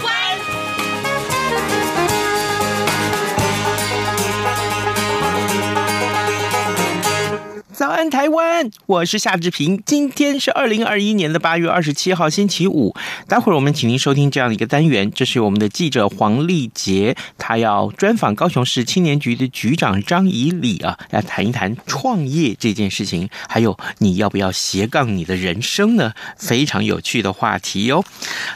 湾》。早安，台湾！我是夏志平。今天是二零二一年的八月二十七号，星期五。待会儿我们请您收听这样一个单元，这是我们的记者黄丽杰，他要专访高雄市青年局的局长张以礼啊，来谈一谈创业这件事情，还有你要不要斜杠你的人生呢？非常有趣的话题哦。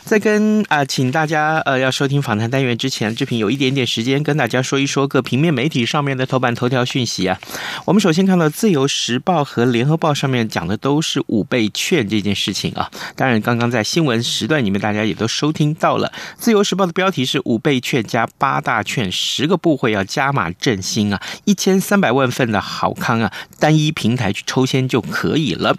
在跟啊、请大家呃要收听访谈单元之前，志平有一点点时间跟大家说一说各平面媒体上面的头版头条讯息啊。我们首先看到《自由时》。时报和联合报上面讲的都是五倍券这件事情啊，当然刚刚在新闻时段里面大家也都收听到了。自由时报的标题是五倍券加八大券，十个部会要加码振兴啊，一千三百万份的好康啊，单一平台去抽签就可以了。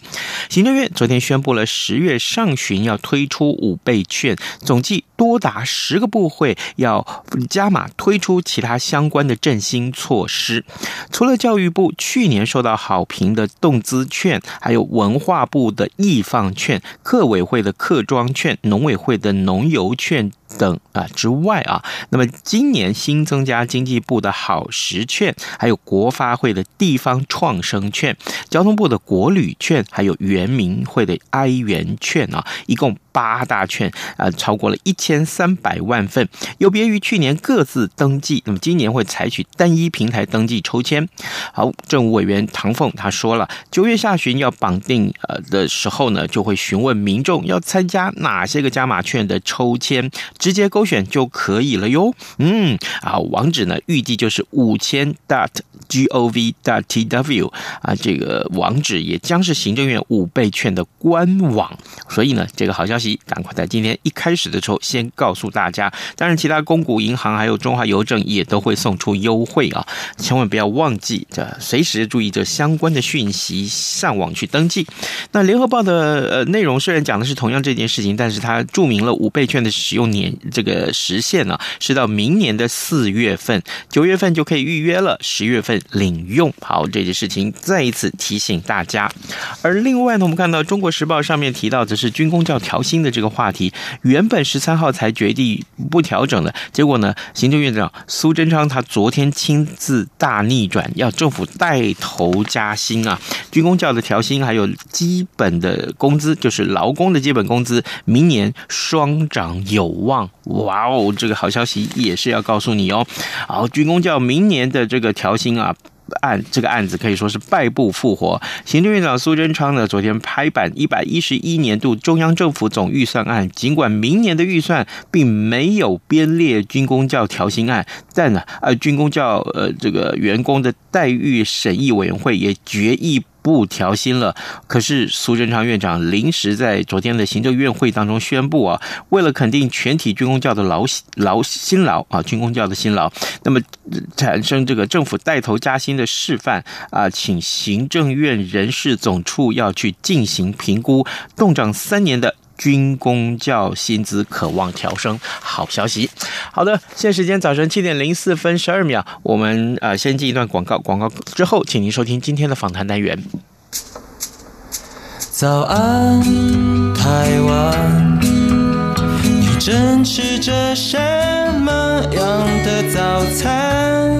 行政院昨天宣布了十月上旬要推出五倍券，总计多达十个部会要加码推出其他相关的振兴措施，除了教育部去年受到好评。的动资券，还有文化部的艺放券、客委会的客庄券、农委会的农游券等啊之外啊，那么今年新增加经济部的好食券，还有国发会的地方创生券、交通部的国旅券，还有原民会的哀元券啊，一共八大券啊，超过了一千千三百万份。有别于去年各自登记，那么今年会采取单一平台登记抽签。好，政务委员唐凤他说了，九月下旬要绑定呃的时候呢，就会询问民众要参加哪些个加码券的抽签，直接勾选就可以了哟。嗯，啊，网址呢预计就是五千 dot gov dot tw 啊，这个网址也将是行政院五倍券的官网。所以呢，这个好消息赶快在今天一开始的时候先告诉大家。当然，其他公股银行还有中华邮政也都会送出优惠啊，千万不要忘记这随时注意这相关的讯息，上网去登记。那联合报的呃内容虽然讲的是同样这件事情，但是它注明了五倍券的使用年这个时限呢、啊，是到明年的四月份，九月份就可以预约了，十月份领用。好，这件事情再一次提醒大家。而另外呢，我们看到《中国时报》上面提到的是军工教调薪的这个话题，原本十三号才决定不调整的，结果呢，行政院长苏贞昌他昨天亲自大逆转，要政府带头加薪啊！军工教的调薪还有基本的工资，就是劳工的基本工资，明年双涨有望。哇哦，这个好消息也是要告诉你哦。好，军工教明年的这个调薪啊。案这个案子可以说是败部复活。行政院长苏贞昌呢，昨天拍板一百一十一年度中央政府总预算案，尽管明年的预算并没有编列军公教调薪案，但呢，呃，军公教呃这个员工的待遇审议委员会也决议。不调薪了，可是苏贞昌院长临时在昨天的行政院会当中宣布啊，为了肯定全体军公教的劳劳辛劳啊，军公教的辛劳，那么产生这个政府带头加薪的示范啊，请行政院人事总处要去进行评估，冻涨三年的。军工教薪资渴望调升，好消息。好的，现在时间早晨七点零四分十二秒，我们呃先进一段广告，广告之后，请您收听今天的访谈单元。早安，台湾，你正吃着什么样的早餐？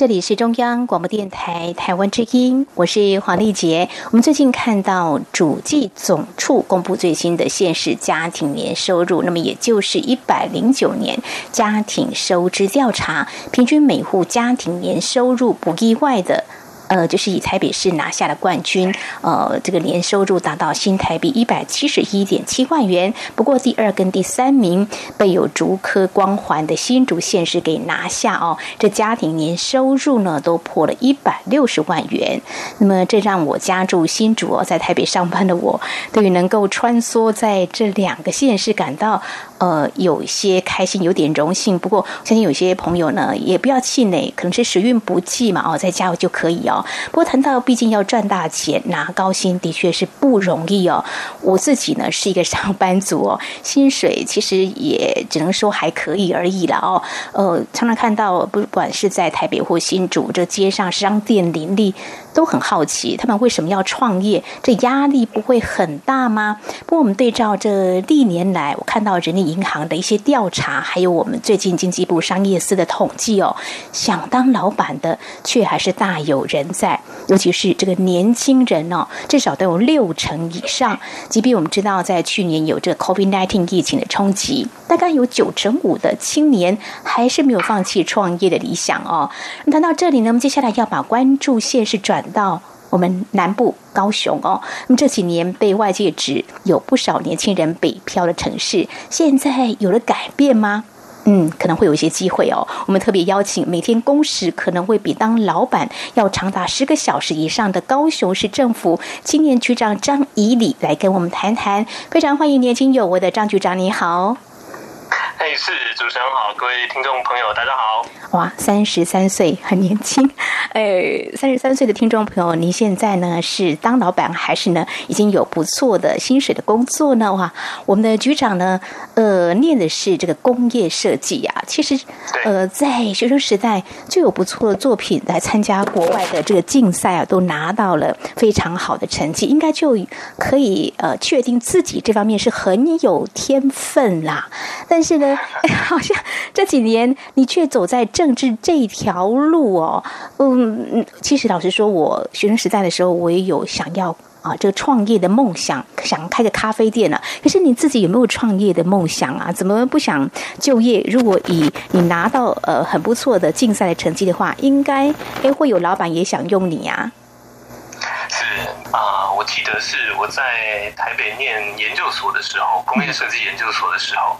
这里是中央广播电台台湾之音，我是黄丽杰。我们最近看到主计总处公布最新的现实家庭年收入，那么也就是一百零九年家庭收支调查，平均每户家庭年收入不意外的呃，就是以台北市拿下了冠军，呃，这个年收入达到新台币一百七十一点七万元。不过第二跟第三名被有竹科光环的新竹县市给拿下哦，这家庭年收入呢都破了一百六十万元。那么这让我家住新竹，在台北上班的我，对于能够穿梭在这两个县市感到呃有些开心，有点荣幸。不过相信有些朋友呢也不要气馁，可能是时运不济嘛哦，在家就可以哦。不过谈到毕竟要赚大钱拿高薪的确是不容易哦。我自己呢是一个上班族哦，薪水其实也只能说还可以而已了哦。呃，常常看到不管是在台北或新竹这街上商店林立，都很好奇他们为什么要创业？这压力不会很大吗？不过我们对照这历年来，我看到人力银行的一些调查，还有我们最近经济部商业司的统计哦，想当老板的却还是大有人在，尤其是这个年轻人哦，至少都有六成以上。即便我们知道，在去年有这个 COVID-19 疫情的冲击，大概有九成五的青年还是没有放弃创业的理想哦。那谈到这里呢，我们接下来要把关注线是转到我们南部高雄哦。那么这几年被外界指有不少年轻人北漂的城市，现在有了改变吗？嗯，可能会有一些机会哦。我们特别邀请每天工时可能会比当老板要长达十个小时以上的高雄市政府青年局长张以礼来跟我们谈谈。非常欢迎年轻有为的张局长，你好。嘿，是主持人好，各位听众朋友，大家好。哇，三十三岁，很年轻。哎，三十三岁的听众朋友，您现在呢是当老板，还是呢已经有不错的薪水的工作呢？哇，我们的局长呢，呃，念的是这个工业设计啊。其实，呃，在学生时代就有不错的作品来参加国外的这个竞赛啊，都拿到了非常好的成绩，应该就可以呃确定自己这方面是很有天分啦。但是呢。好像这几年你却走在政治这条路哦。嗯，其实老实说，我学生时代的时候，我也有想要啊这个创业的梦想，想开个咖啡店呢。可是你自己有没有创业的梦想啊？怎么不想就业？如果以你拿到呃很不错的竞赛的成绩的话，应该哎会有老板也想用你啊。记得是我在台北念研究所的时候，工业设计研究所的时候，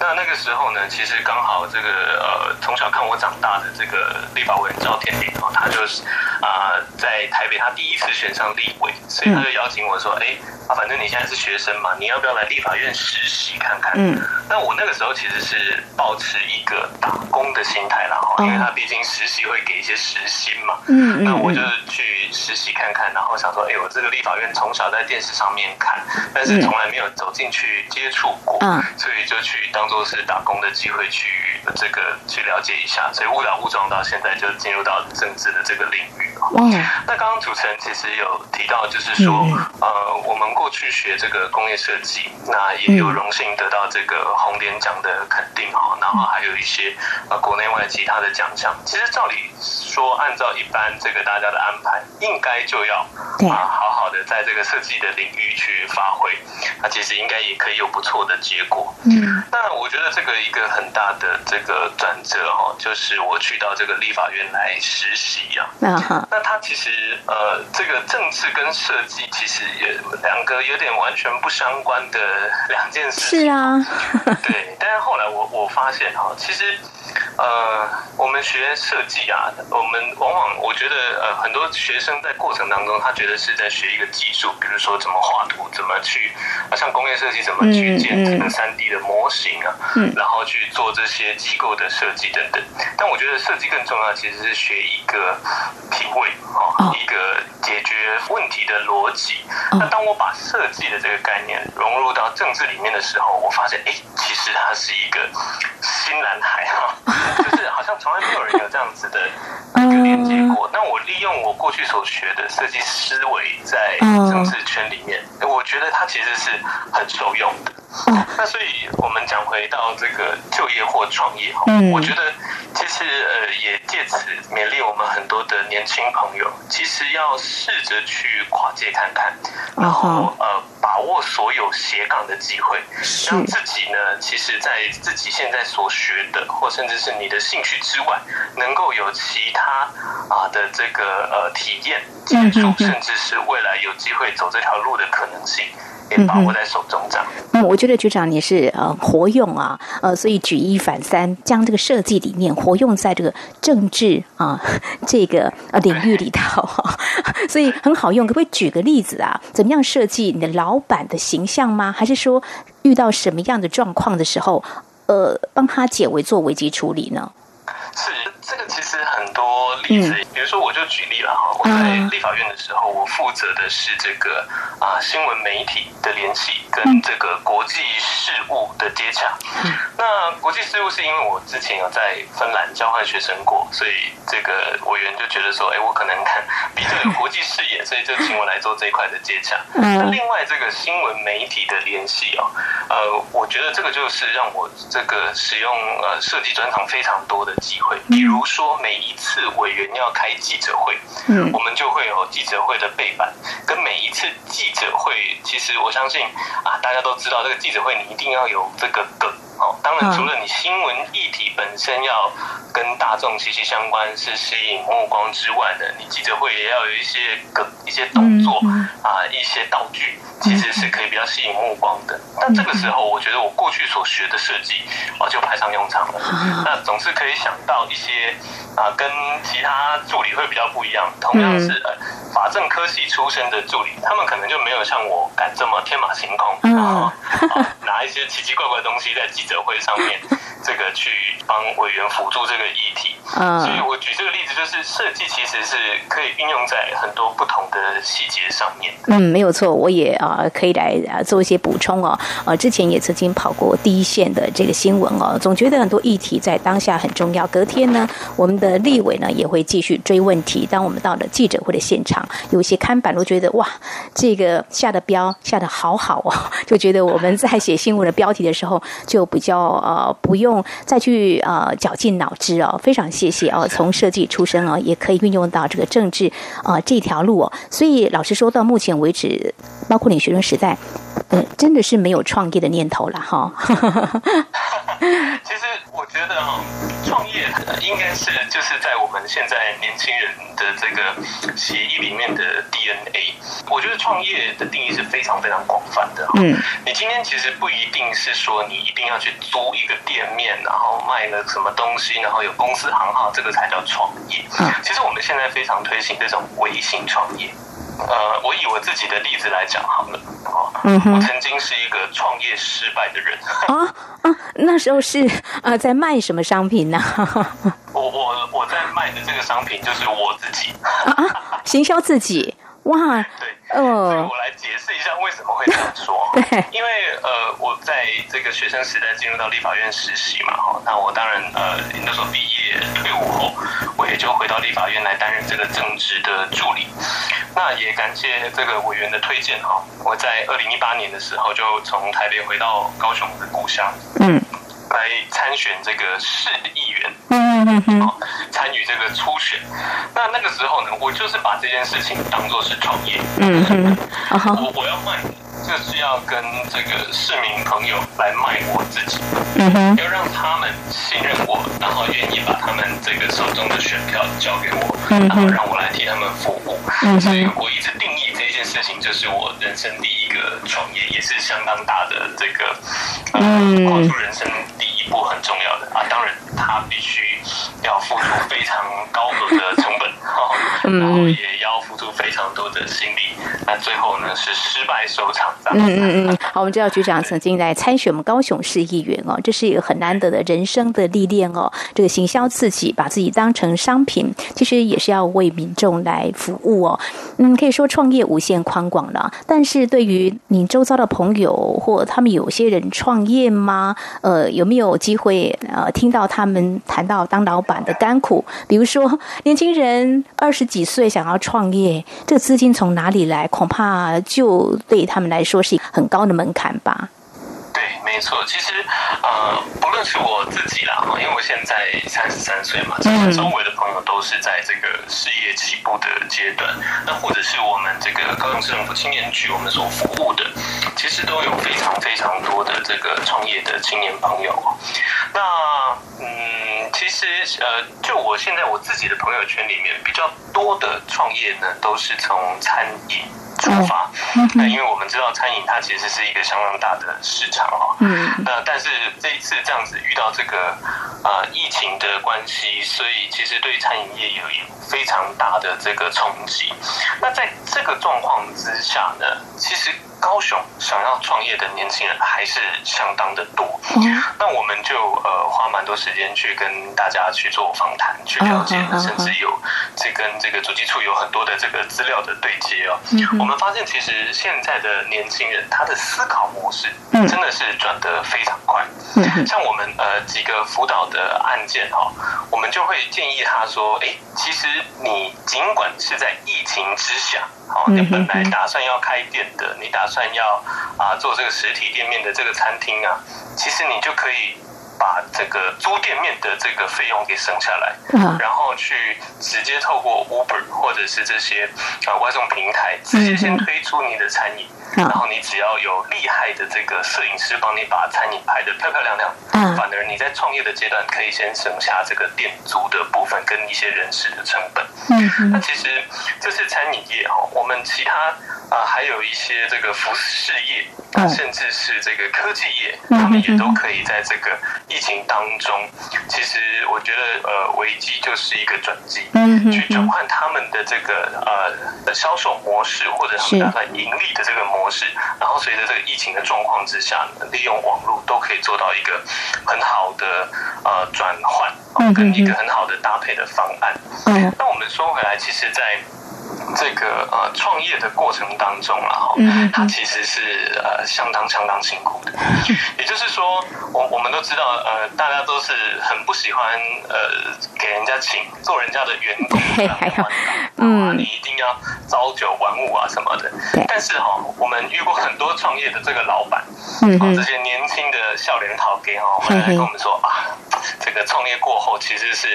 那那个时候呢，其实刚好这个呃，从小看我长大的这个立法委员赵天麟哦，他就是啊、呃，在台北他第一次选上立委，所以他就邀请我说，哎，啊，反正你现在是学生嘛，你要不要来立法院实习看看？嗯，那我那个时候其实是保持一个打工的心态啦，哈，因为他毕竟实习会给一些时薪嘛，嗯，那我就是去实习看看，然后想说，哎，我这个立法院从小在电视上面看，但是从来没有走进去接触过，嗯，所以就去当做是打工的机会去这个去了解一下，所以误打误撞到现在就进入到政治的这个领域。嗯，那刚刚主持人其实有提到，就是说，呃，我们过去学这个工业设计，那也有荣幸得到这个红点奖的肯定哈，然后还有一些呃国内外其他的奖项。其实照理说，按照一般这个大家的安排，应该就要啊好好的在这个设计的领域去发挥，那其实应该也可以有不错的结果。嗯，那我觉得这个一个很大的这个转折哈，就是我去到这个立法院来实习啊。嗯哼。那他其实呃，这个政治跟设计其实也两个有点完全不相关的两件事情。是啊，对。但是后来我我发现哈，其实呃，我们学设计啊，我们往往我觉得呃，很多学生在过程当中，他觉得是在学一个技术，比如说怎么画图，怎么去啊，像工业设计怎么去建这个三 D 的模型啊，嗯，然后去做这些机构的设计等等。但我觉得设计更重要，其实是学一个品味。哦，一个解决问题的逻辑。那当我把设计的这个概念融入到政治里面的时候，我发现，哎，其实它是一个新蓝海哈，就是好像从来没有人有这样子的一个连接过。那我利用我过去所学的设计思维，在政治圈里面，我觉得它其实是很受用的。那所以我们讲回到这个就业或创业哈，我觉得其实呃也借此勉励我们很多的年轻朋友，其实要试着去跨界看看，然后呃把把握所有斜杠的机会，让自己呢，其实在自己现在所学的，或甚至是你的兴趣之外，能够有其他啊的这个呃体验、接触，甚至是未来有机会走这条路的可能性。也把握在手中，这样。嗯，我觉得局长你是呃活用啊，呃，所以举一反三，将这个设计理念活用在这个政治啊 这个呃领域里头哈，所以很好用。可不可以举个例子啊？怎么样设计你的老板的形象吗？还是说遇到什么样的状况的时候，呃，帮他解围做危机处理呢？是这个，其实很多例子，比如说我就举例了哈，我在立法院的时候，我负责的是这个啊新闻媒体的联系跟这个国际事务的接洽。那国际事务是因为我之前有在芬兰交换学生过，所以这个委员就觉得说，哎，我可能比较有国际视野，所以就请我来做这一块的接洽。那另外这个新闻媒体的联系哦，呃，我觉得这个就是让我这个使用呃设计专长非常多的机会。比如说，每一次委员要开记者会，嗯，我们就会有记者会的背板，跟每一次记者会，其实我相信啊，大家都知道，这个记者会你一定要有这个梗除了你新闻议题本身要跟大众息息相关，是吸引目光之外的，你记者会也要有一些个、一些动作啊、一些道具，其实是可以比较吸引目光的。那这个时候，我觉得我过去所学的设计啊，就派上用场了。那总是可以想到。一些啊，跟其他助理会比较不一样。同样是呃，法政科系出身的助理，他们可能就没有像我敢这么天马行空，然后啊，拿一些奇奇怪怪的东西在记者会上面，这个去帮委员辅助这个议题。所以我举这个例子，就是设计其实是可以运用在很多不同的细节上面。嗯，没有错，我也啊可以来啊做一些补充哦。啊，之前也曾经跑过第一线的这个新闻哦，总觉得很多议题在当下很重要。隔天。呢，我们的立委呢也会继续追问题。当我们到了记者会的现场，有些看板都觉得哇，这个下的标下的好好哦，就觉得我们在写新闻的标题的时候就比较呃不用再去呃绞尽脑汁哦。非常谢谢哦，从设计出身哦，也可以运用到这个政治啊、呃、这条路哦。所以老实说，到目前为止，包括你学生时代，嗯、呃，真的是没有创业的念头了哈。其实我觉得。应该是就是在我们现在年轻人的这个协议里面的 DNA。我觉得创业的定义是非常非常广泛的。嗯，你今天其实不一定是说你一定要去租一个店面，然后卖了什么东西，然后有公司行号，这个才叫创业。嗯，其实我们现在非常推行这种微型创业。呃，我以我自己的例子来讲好了。嗯哼，我曾经是一个创业失败的人。啊啊，那时候是啊在卖什么商品呢？我我我在卖的这个商品就是我自己啊，行销自己哇。对，呃，我来解释一下为什么会这样说。对，因为这个学生时代进入到立法院实习嘛，哈，那我当然呃那时候毕业退伍后，我也就回到立法院来担任这个正职的助理。那也感谢这个委员的推荐哈，我在二零一八年的时候就从台北回到高雄的故乡，嗯，来参选这个市议员，嗯嗯嗯，参与这个初选。那那个时候呢，我就是把这件事情当做是创业，嗯嗯，我我要卖。就是要跟这个市民朋友来卖我自己，嗯哼，要让他们信任我，然后愿意把他们这个手中的选票交给我，嗯然后让我来替他们服务。嗯，所以我一直定义这件事情就是我人生第一个创业，也是相当大的这个，嗯，跨出人生第一步很重要的啊。当然，他必须要付出非常高额的成本，然后也要付出非常多的心力。那最后呢，是失败收场。嗯嗯嗯，好，我们知道局长曾经来参选我们高雄市议员哦，这是一个很难得的人生的历练哦。这个行销自己，把自己当成商品，其实也是要为民众来服务哦。嗯，可以说创业无限宽广了。但是对于你周遭的朋友或他们有些人创业吗？呃，有没有机会呃听到他们谈到当老板的甘苦？比如说年轻人二十几岁想要创业，这个资金从哪里来？恐怕就对他们来说是一个很高的门槛吧。对，没错。其实，呃，不论是我自己啦，哈，因为我现在三十三岁嘛，其实周围的朋友都是在这个事业起步的阶段，那或者是我们这个高雄市政府青年局我们所服务的，其实都有非常非常多的这个创业的青年朋友。那嗯，其实呃，就我现在我自己的朋友圈里面比较多的创业呢，都是从餐饮出发。那因为我们知道餐饮它其实是一个相当大的市场哦。嗯。那但是这一次这样子遇到这个呃疫情的关系，所以其实对餐饮业有有非常大的这个冲击。那在这个状况之下呢，其实。高雄想要创业的年轻人还是相当的多，那我们就呃花蛮多时间去跟大家去做访谈，去了解，甚至有这跟这个主计处有很多的这个资料的对接哦。我们发现其实现在的年轻人他的思考模式真的是转得非常快。像我们呃几个辅导的案件哈，我们就会建议他说，哎，其实你尽管是在疫情之下。好，你本来打算要开店的，你打算要啊做这个实体店面的这个餐厅啊，其实你就可以把这个租店面的这个费用给省下来，然后去直接透过 Uber 或者是这些啊外送平台，直接先推出你的餐饮。然后你只要有厉害的这个摄影师帮你把餐饮拍得漂漂亮亮，反而你在创业的阶段可以先省下这个店租的部分跟一些人事的成本。嗯，那其实这是餐饮业哈，我们其他啊还有一些这个服饰业，甚至是这个科技业，他们也都可以在这个疫情当中，其实我觉得呃危机就是一个转机，嗯，去转换他们的这个呃销售模式或者他们打算盈利的这个模式。模式，然后随着这个疫情的状况之下，利用网络都可以做到一个很好的呃转换，跟一个很好的搭配的方案。嗯，那我们说回来，其实，在这个呃创业的过程当中啊，哈，它其实是呃相当相当辛苦的。也就是说，我我们都知道，呃，大家都是很不喜欢呃给人家请做人家的员工，嗯，你一定要朝九晚五啊什么的。但是哈，我们遇过很多创业的这个老板，嗯，这些年轻的少年头家哈，回来跟我们说啊，这个创业过后其实是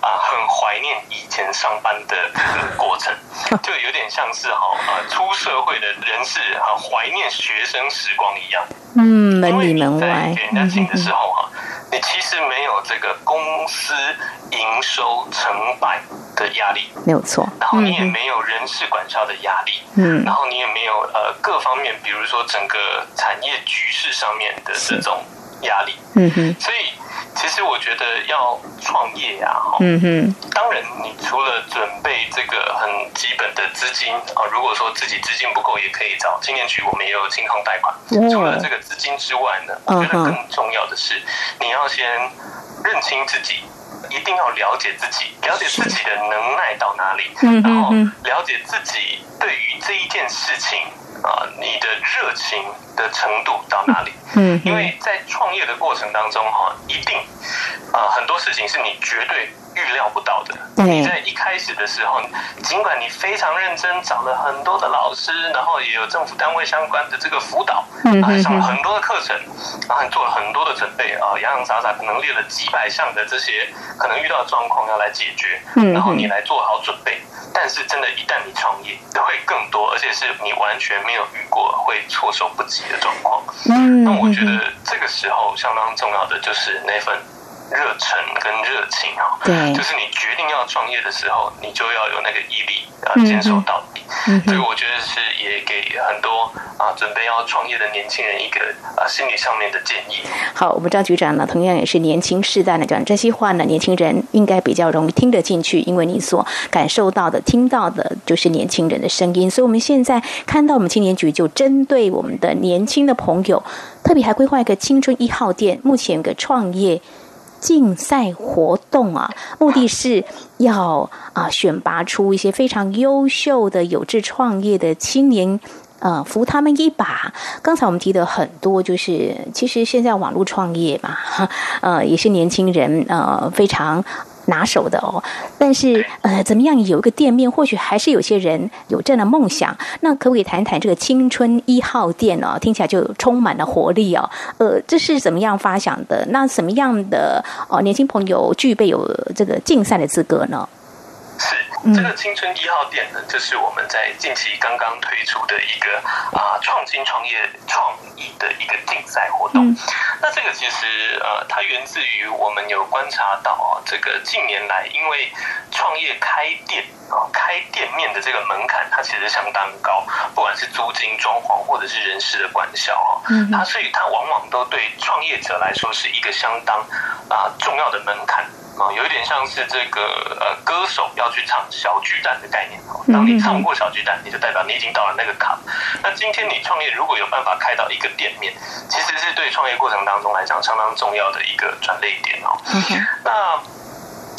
啊很怀念以前上班的这个过程。就有点像是哈呃出社会的人士哈怀念学生时光一样，嗯，门里门外。给人家请的时候哈，你其实没有这个公司营收成败的压力，没有错，然后你也没有人事管销的压力，嗯，然后你也没有呃各方面，比如说整个产业局势上面的这种压力，嗯哼，所以。其实我觉得要创业呀，哈，嗯哼，当然你除了准备这个很基本的资金啊，如果说自己资金不够，也可以找青年局，我们也有青创贷款。除了这个资金之外呢，我觉得更重要的是，你要先认清自己，一定要了解自己，了解自己的能耐到哪里，然后了解自己对于这一件事情。啊，你的热情的程度到哪里？嗯，因为在创业的过程当中，哈，一定啊，很多事情是你绝对预料不到的。你在一开始的时候，尽管你非常认真，找了很多的老师，然后也有政府单位相关的这个辅导，还上了很多的课程，然后你做了很多的准备啊，洋洋洒洒可能列了几百项的这些可能遇到的状况要来解决，然后你来做好准备。但是真的，一旦你创业，会更多，而且是你完全没有遇过，会措手不及的状况。嗯，那我觉得这个时候相当重要的就是那份。热忱跟热情啊，对，就是你决定要创业的时候，你就要有那个毅力啊，坚守到底。嗯，这个我觉得是也给很多啊准备要创业的年轻人一个啊心理上面的建议。好，我们张局长呢，同样也是年轻世代的讲这些话呢，年轻人应该比较容易听得进去，因为你所感受到的、听到的，就是年轻人的声音。所以我们现在看到我们青年局就针对我们的年轻的朋友，特别还规划一个青春一号店，目前有个创业。竞赛活动啊，目的是要啊选拔出一些非常优秀的有志创业的青年，呃，扶他们一把。刚才我们提的很多，就是其实现在网络创业嘛，呃，也是年轻人呃非常拿手的哦。但是呃，怎么样有一个店面，或许还是有些人有这样的梦想。那可不可以谈一谈这个青春一号店哦？听起来就充满了活力哦。呃，这是怎么样发想的？那什么样的哦年轻朋友具备有这个竞赛的资格呢？这个青春一号店呢，就是我们在近期刚刚推出的一个啊创新创业创意的一个竞赛活动。嗯、那这个其实呃，它源自于我们有观察到啊，这个近年来因为创业开店啊开店面的这个门槛，它其实相当高，不管是租金、装潢或者是人事的管销啊，嗯，它所以它往往都对创业者来说是一个相当啊重要的门槛。啊，有一点像是这个呃，歌手要去唱小巨蛋的概念哦。当你唱过小巨蛋，你就代表你已经到了那个坎。那今天你创业如果有办法开到一个店面，其实是对创业过程当中来讲相当重要的一个转捩点哦。那。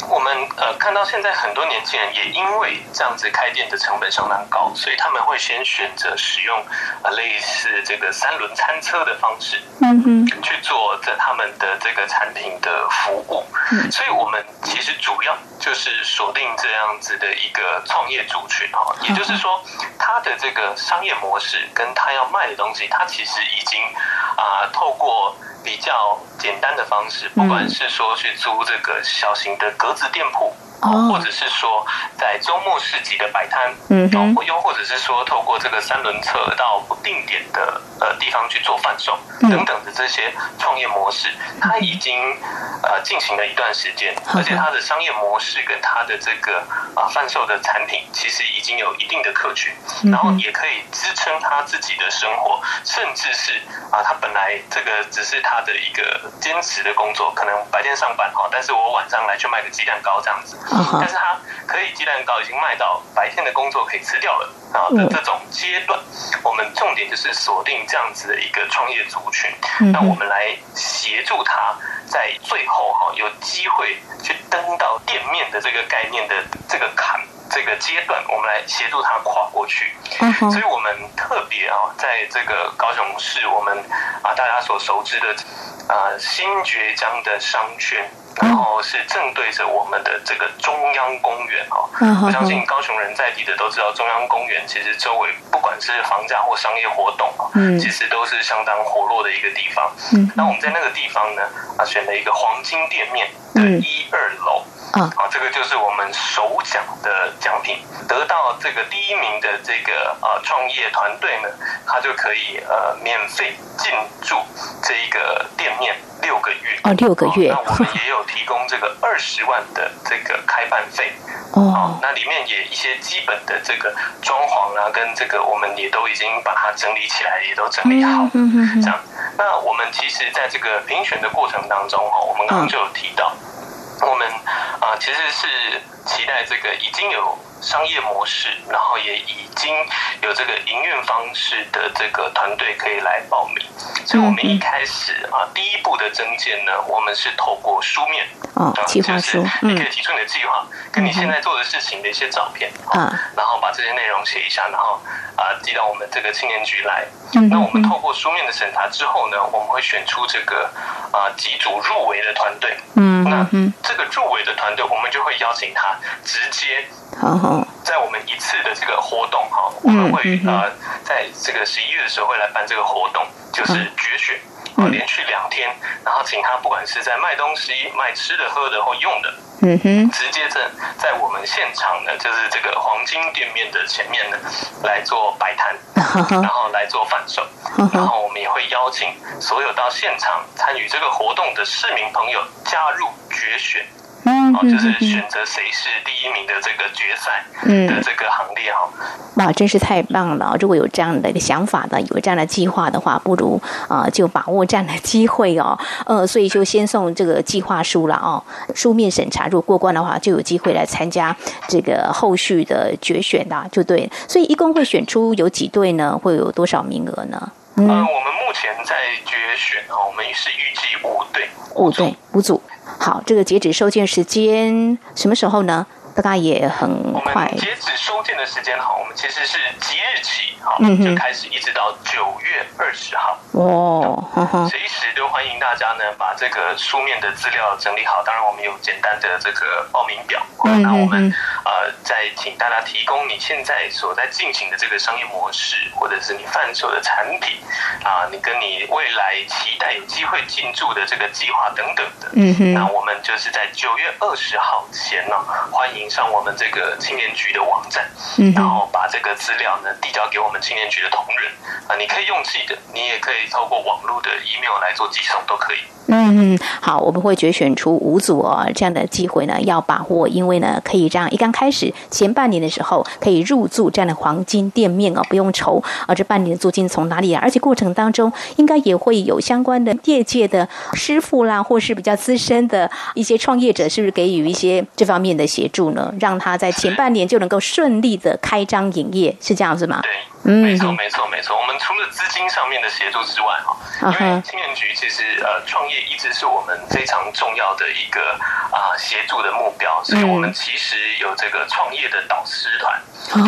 我们呃看到现在很多年轻人也因为这样子开店的成本相当高，所以他们会先选择使用呃类似这个三轮餐车的方式，嗯哼，去做这他们的这个产品的服务。所以我们其实主要就是锁定这样子的一个创业族群哈，也就是说他的这个商业模式跟他要卖的东西，他其实已经啊透过。比较简单的方式，不管是说去租这个小型的格子店铺。或者是说在周末市集的摆摊，嗯，又或者是说透过这个三轮车到不定点的呃地方去做贩售嗯。等等的这些创业模式，它已经呃进行了一段时间，而且它的商业模式跟它的这个啊贩售的产品其实已经有一定的客群，然后也可以支撑他自己的生活，甚至是啊他本来这个只是他的一个兼职的工作，可能白天上班哈，但是我晚上来去卖个鸡蛋糕这样子。但是他可以鸡蛋糕已经卖到白天的工作可以吃掉了啊的这种阶段，我们重点就是锁定这样子的一个创业族群，那我们来协助他在最后哈有机会去登到店面的这个概念的这个坎这个阶段，我们来协助他跨过去。所以我们特别啊，在这个高雄市，我们啊大家所熟知的啊新崛江的商圈。然后是正对着我们的这个中央公园哦，我相信高雄人在地的都知道，中央公园其实周围不管是房价或商业活动啊，其实都是相当活络的一个地方。那我们在那个地方呢，啊，选了一个黄金店面的一二楼。啊，这个就是我们首奖的奖品，得到这个第一名的这个呃创业团队呢，他就可以呃免费进驻这一个六个月。哦，六个月。那我们也有提供这个二十万的这个开办费。哦。那里面也一些基本的这个装潢啊，跟这个我们也都已经把它整理起来，也都整理好。嗯嗯嗯。这样，那我们其实在这个评选的过程当中哈，我们刚刚就有提到。我们啊，其实是期待这个已经有商业模式，然后也已经有这个营运方式的这个团队可以来报名。所以，我们一开始啊，第一步的征件呢，我们是透过书面啊，计划书，你可以提出你的计划，跟你现在做的事情的一些照片啊，然后把这些内容写一下，然后啊寄到我们这个青年局来。那我们透过书面的审查之后呢，我们会选出这个啊几组入围的团队。嗯，那这个入围的团队，我们就会邀请他直接，在我们一次的这个活动哈，我们会呃在这个十一月的时候会来办这个活动，就是决选。啊，连续两天，然后请他不管是在卖东西、卖吃的、喝的或用的，嗯哼，直接在在我们现场呢，就是这个黄金店面的前面呢来做摆摊，然后来做贩售，然后我们也会邀请所有到现场参与这个活动的市民朋友加入决选。嗯，就是选择谁是第一名的这个决赛的这个行列哈。哇，真是太棒了！如果有这样的一个想法的，有这样的计划的话，不如啊就把握这样的机会哦。呃，所以就先送这个计划书了哦。书面审查如果过关的话，就有机会来参加这个后续的决选的，就对。所以一共会选出有几对呢？会有多少名额呢？嗯，呃、我们目前在决选哈，我们也是预计五队，五队五组。好，这个截止收件时间什么时候呢？大概也很快。截止收件的时间哈，我们其实是即日起好，就开始一直到九月二十号。哦，随时都欢迎大家呢，把这个书面的资料整理好。当然，我们有简单的这个报名表。那我们呃，再请大家提供你现在所在进行的这个商业模式，或者是你贩售的产品啊，你跟你未来期待有机会进驻的这个计划等等的。嗯哼。那我们就是在九月二十号前呢，欢迎上我们这个青年局的网站，嗯然后把这个资料呢递交给我们青年局的同仁啊，你可以用寄的，你也可以透过网络的 email 来做寄送，都可以。嗯，好，我们会决选出五组哦，这样的机会呢要把握，因为呢可以让一刚开始前半年的时候可以入住这样的黄金店面哦，不用愁啊，这半年的租金从哪里啊？而且过程当中应该也会有相关的业界的师傅啦，或是比较资深的一些创业者，是不是给予一些这方面的协助呢？让他在前半年就能够顺利的开张营业，是这样子吗？对。嗯，没错，没错，没错。我们除了资金上面的协助之外，哈，因为青年局其实呃创业一直是我们非常重要的一个啊协助的目标，所以我们其实有这个创业的导师团。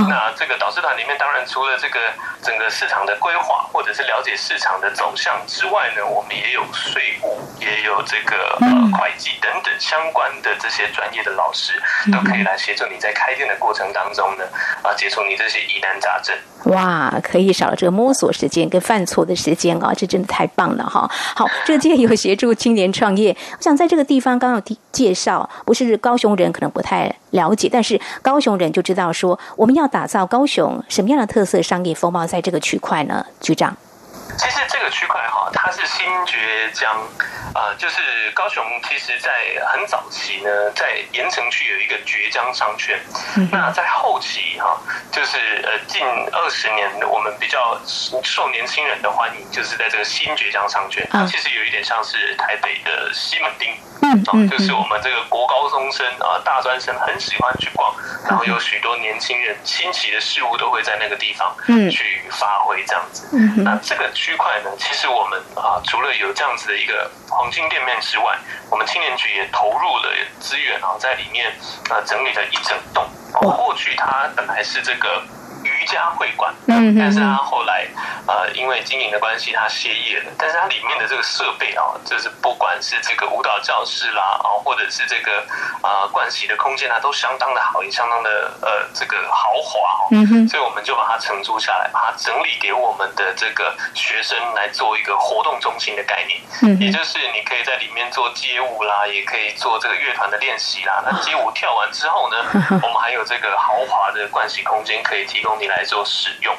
那这个导师团里面，当然除了这个整个市场的规划或者是了解市场的走向之外呢，我们也有税务，也有这个呃会计等等相关的这些专业的老师，都可以来协助你在开店的过程当中呢，啊解除你这些疑难杂症。哇，可以少了这个摸索时间跟犯错的时间啊，这真的太棒了哈！好，这届有协助青年创业，我想在这个地方刚刚有介绍，不是高雄人可能不太了解，但是高雄人就知道说，我们要打造高雄什么样的特色商业风貌，在这个区块呢，局长？其实这个区块哈，它是新崛江，啊，就是高雄。其实，在很早期呢，在盐城区有一个崛江商圈。那在后期哈，就是呃近二十年，我们比较受年轻人的欢迎，就是在这个新崛江商圈。它其实有一点像是台北的西门町，嗯，就是我们这个国高中生啊、大专生很喜欢去逛，然后有许多年轻人新奇的事物都会在那个地方去发挥这样子。那这个。区块呢，其实我们啊，除了有这样子的一个黄金店面之外，我们青年局也投入了资源啊，在里面啊整理了一整栋。过去它本来是这个。瑜伽会馆，但是他后来呃，因为经营的关系，他歇业了。但是它里面的这个设备啊，就是不管是这个舞蹈教室啦，啊，或者是这个啊，盥洗的空间啊，都相当的好，也相当的呃，这个豪华哦。嗯所以我们就把它承租下来，把它整理给我们的这个学生来做一个活动中心的概念。嗯也就是你可以在里面做街舞啦，也可以做这个乐团的练习啦。那街舞跳完之后呢，我们还有这个豪华的盥洗空间可以提供。你来做使用，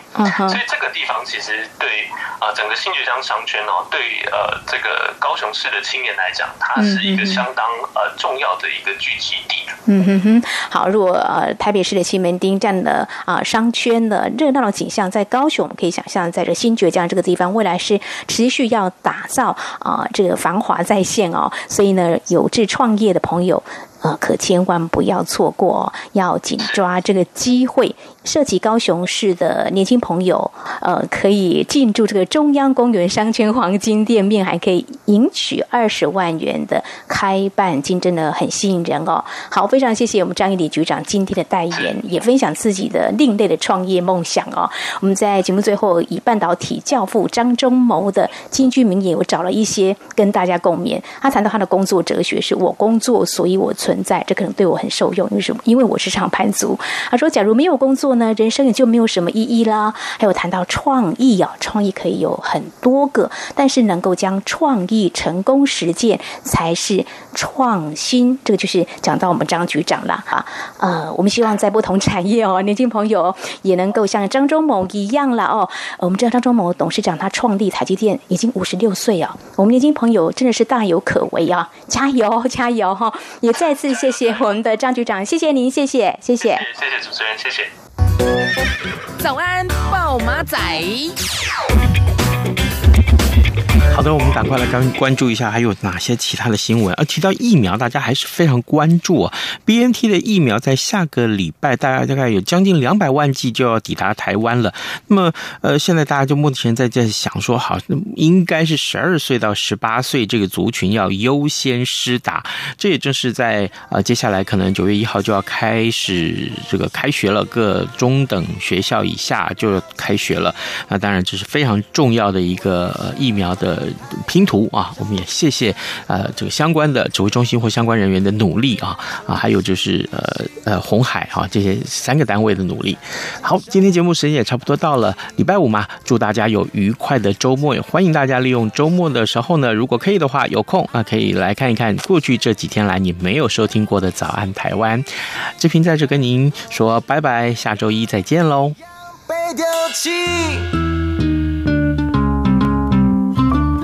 所以这个地方其实对啊整个新崛江商圈哦，对呃这个高雄市的青年来讲，它是一个相当呃重要的一个聚集地。嗯哼哼，好，如果呃台北市的西门町这样的啊商圈的热闹的景象，在高雄我们可以想象，在这新崛江这个地方，未来是持续要打造啊这个繁华再现哦。所以呢，有志创业的朋友。呃，可千万不要错过，要紧抓这个机会。涉及高雄市的年轻朋友，呃，可以进驻这个中央公园商圈黄金店面，还可以赢取二十万元的开办金，真的很吸引人哦。好，非常谢谢我们张义理局长今天的代言，也分享自己的另类的创业梦想哦。我们在节目最后以半导体教父张忠谋的金句名言，我找了一些跟大家共勉。他谈到他的工作哲学是：我工作，所以我存在，这可能对我很受用。为什么？因为我是上班族。他说：“假如没有工作呢，人生也就没有什么意义啦。”还有谈到创意啊，创意可以有很多个，但是能够将创意成功实践才是创新。这个就是讲到我们张局长了哈。呃，我们希望在不同产业哦，年轻朋友也能够像张忠谋一样了哦。我们知道张忠谋董事长他创立台积电已经五十六岁啊，我们年轻朋友真的是大有可为啊！加油，加油哈！也再次。谢谢我们的张局长，谢谢您，谢谢，谢谢，谢谢主持人，谢谢。早安，暴马仔。好的，我们赶快来关关注一下，还有哪些其他的新闻？而提到疫苗，大家还是非常关注啊。BNT 的疫苗在下个礼拜，大概大概有将近两百万剂就要抵达台湾了。那么，呃，现在大家就目前在在想说，好，应该是十二岁到十八岁这个族群要优先施打。这也正是在呃接下来可能九月一号就要开始这个开学了，各中等学校以下就开学了。那当然这是非常重要的一个疫苗的。拼图啊，我们也谢谢呃这个相关的指挥中心或相关人员的努力啊啊，还有就是呃呃红海、啊、这些三个单位的努力。好，今天节目时间也差不多到了，礼拜五嘛，祝大家有愉快的周末，也欢迎大家利用周末的时候呢，如果可以的话，有空啊可以来看一看过去这几天来你没有收听过的早安台湾。志平在这跟您说拜拜，下周一再见喽。被丢弃